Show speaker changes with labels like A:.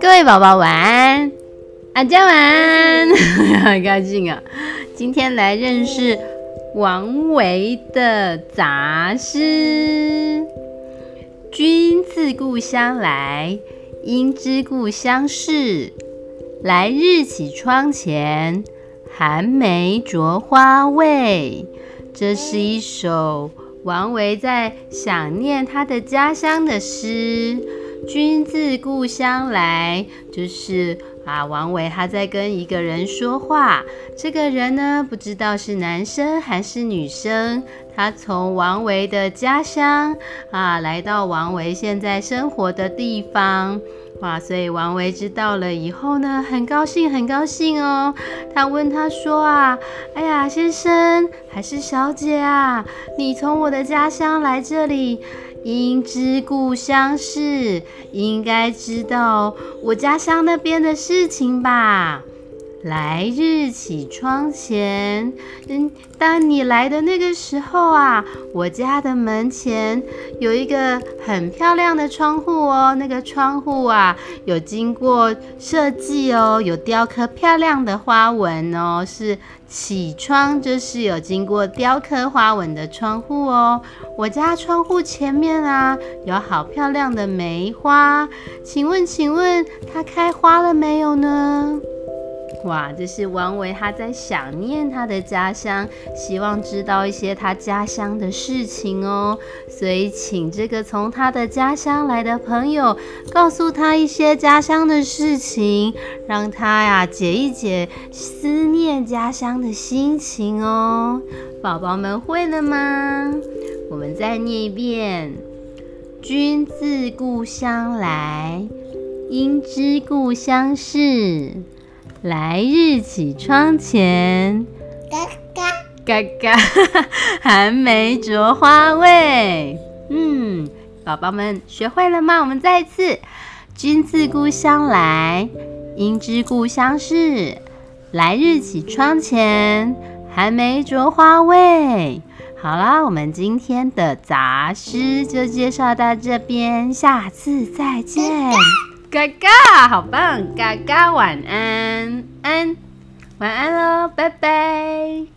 A: 各位宝宝晚安，阿家晚安，很高兴啊！今天来认识王维的杂诗。君自故乡来，应知故乡事。来日绮窗前，寒梅著花未？这是一首王维在想念他的家乡的诗。君自故乡来，就是啊，王维他在跟一个人说话。这个人呢，不知道是男生还是女生。他从王维的家乡啊，来到王维现在生活的地方。哇，所以王维知道了以后呢，很高兴，很高兴哦。他问他说啊，哎呀，先生还是小姐啊，你从我的家乡来这里。应知故乡事，应该知道我家乡那边的事事情吧。来日绮窗前，嗯，当你来的那个时候啊，我家的门前有一个很漂亮的窗户哦。那个窗户啊，有经过设计哦，有雕刻漂亮的花纹哦，是绮窗，就是有经过雕刻花纹的窗户哦。我家窗户前面啊，有好漂亮的梅花，请问，请问它开花了没有呢？哇，这是王维他在想念他的家乡，希望知道一些他家乡的事情哦，所以请这个从他的家乡来的朋友告诉他一些家乡的事情，让他呀解一解思念家乡的心情哦。宝宝们会了吗？我们再念一遍：君自故乡来，应知故乡事。来日绮窗前，
B: 嘎嘎
A: 嘎嘎，寒梅著花未？嗯，宝宝们学会了吗？我们再一次：君自故乡来，应知故乡事。来日绮窗前，寒梅著花未？好啦，我们今天的杂诗就介绍到这边，下次再见。嘎嘎，好棒！嘎嘎，晚安，安，晚安喽，拜拜。